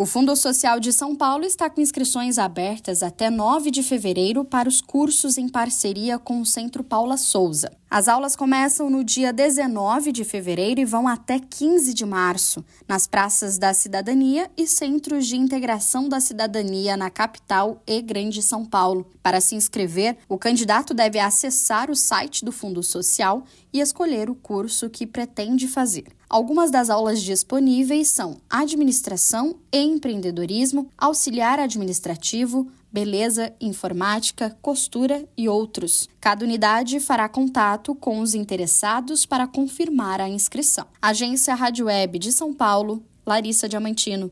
O Fundo Social de São Paulo está com inscrições abertas até 9 de fevereiro para os cursos em parceria com o Centro Paula Souza. As aulas começam no dia 19 de fevereiro e vão até 15 de março, nas praças da cidadania e centros de integração da cidadania na capital e Grande São Paulo. Para se inscrever, o candidato deve acessar o site do Fundo Social e escolher o curso que pretende fazer. Algumas das aulas disponíveis são Administração e Empreendedorismo, Auxiliar Administrativo, Beleza, Informática, Costura e outros. Cada unidade fará contato com os interessados para confirmar a inscrição. Agência Rádio Web de São Paulo, Larissa Diamantino.